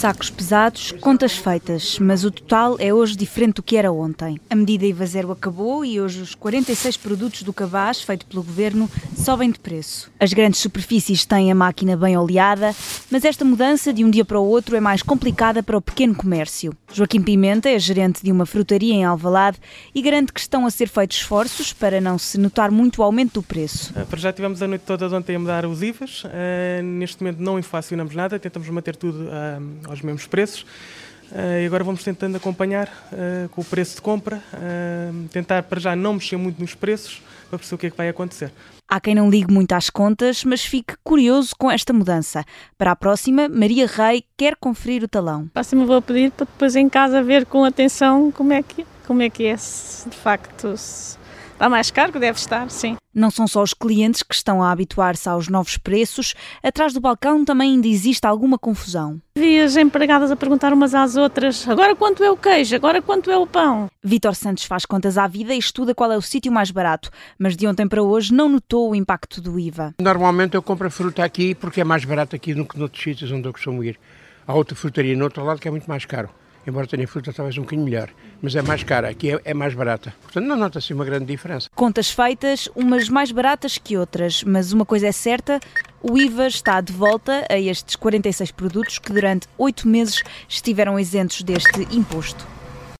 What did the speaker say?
Sacos pesados, contas feitas, mas o total é hoje diferente do que era ontem. A medida IVA zero acabou e hoje os 46 produtos do cabaz, feito pelo governo, sobem de preço. As grandes superfícies têm a máquina bem oleada, mas esta mudança de um dia para o outro é mais complicada para o pequeno comércio. Joaquim Pimenta é gerente de uma frutaria em Alvalade e garante que estão a ser feitos esforços para não se notar muito o aumento do preço. Uh, para já tivemos a noite toda ontem a mudar os IVAs, uh, neste momento não inflacionamos nada, tentamos manter tudo uh, aos mesmos preços. Uh, e agora vamos tentando acompanhar uh, com o preço de compra, uh, tentar para já não mexer muito nos preços para perceber o que é que vai acontecer. Há quem não ligue muito às contas, mas fique curioso com esta mudança. Para a próxima, Maria Rei quer conferir o talão. Próxima vou pedir para depois em casa ver com atenção como é que, como é, que é, se de facto se Está mais caro que deve estar, sim. Não são só os clientes que estão a habituar-se aos novos preços, atrás do balcão também ainda existe alguma confusão. Vi as empregadas a perguntar umas às outras: agora quanto é o queijo? Agora quanto é o pão? Vítor Santos faz contas à vida e estuda qual é o sítio mais barato, mas de ontem para hoje não notou o impacto do IVA. Normalmente eu compro a fruta aqui porque é mais barato aqui do que noutros sítios onde eu costumo ir. Há outra frutaria no outro lado que é muito mais caro embora tenha fruta talvez um bocadinho melhor, mas é mais cara, aqui é, é mais barata. Portanto, não nota-se uma grande diferença. Contas feitas, umas mais baratas que outras, mas uma coisa é certa, o IVA está de volta a estes 46 produtos que durante oito meses estiveram isentos deste imposto.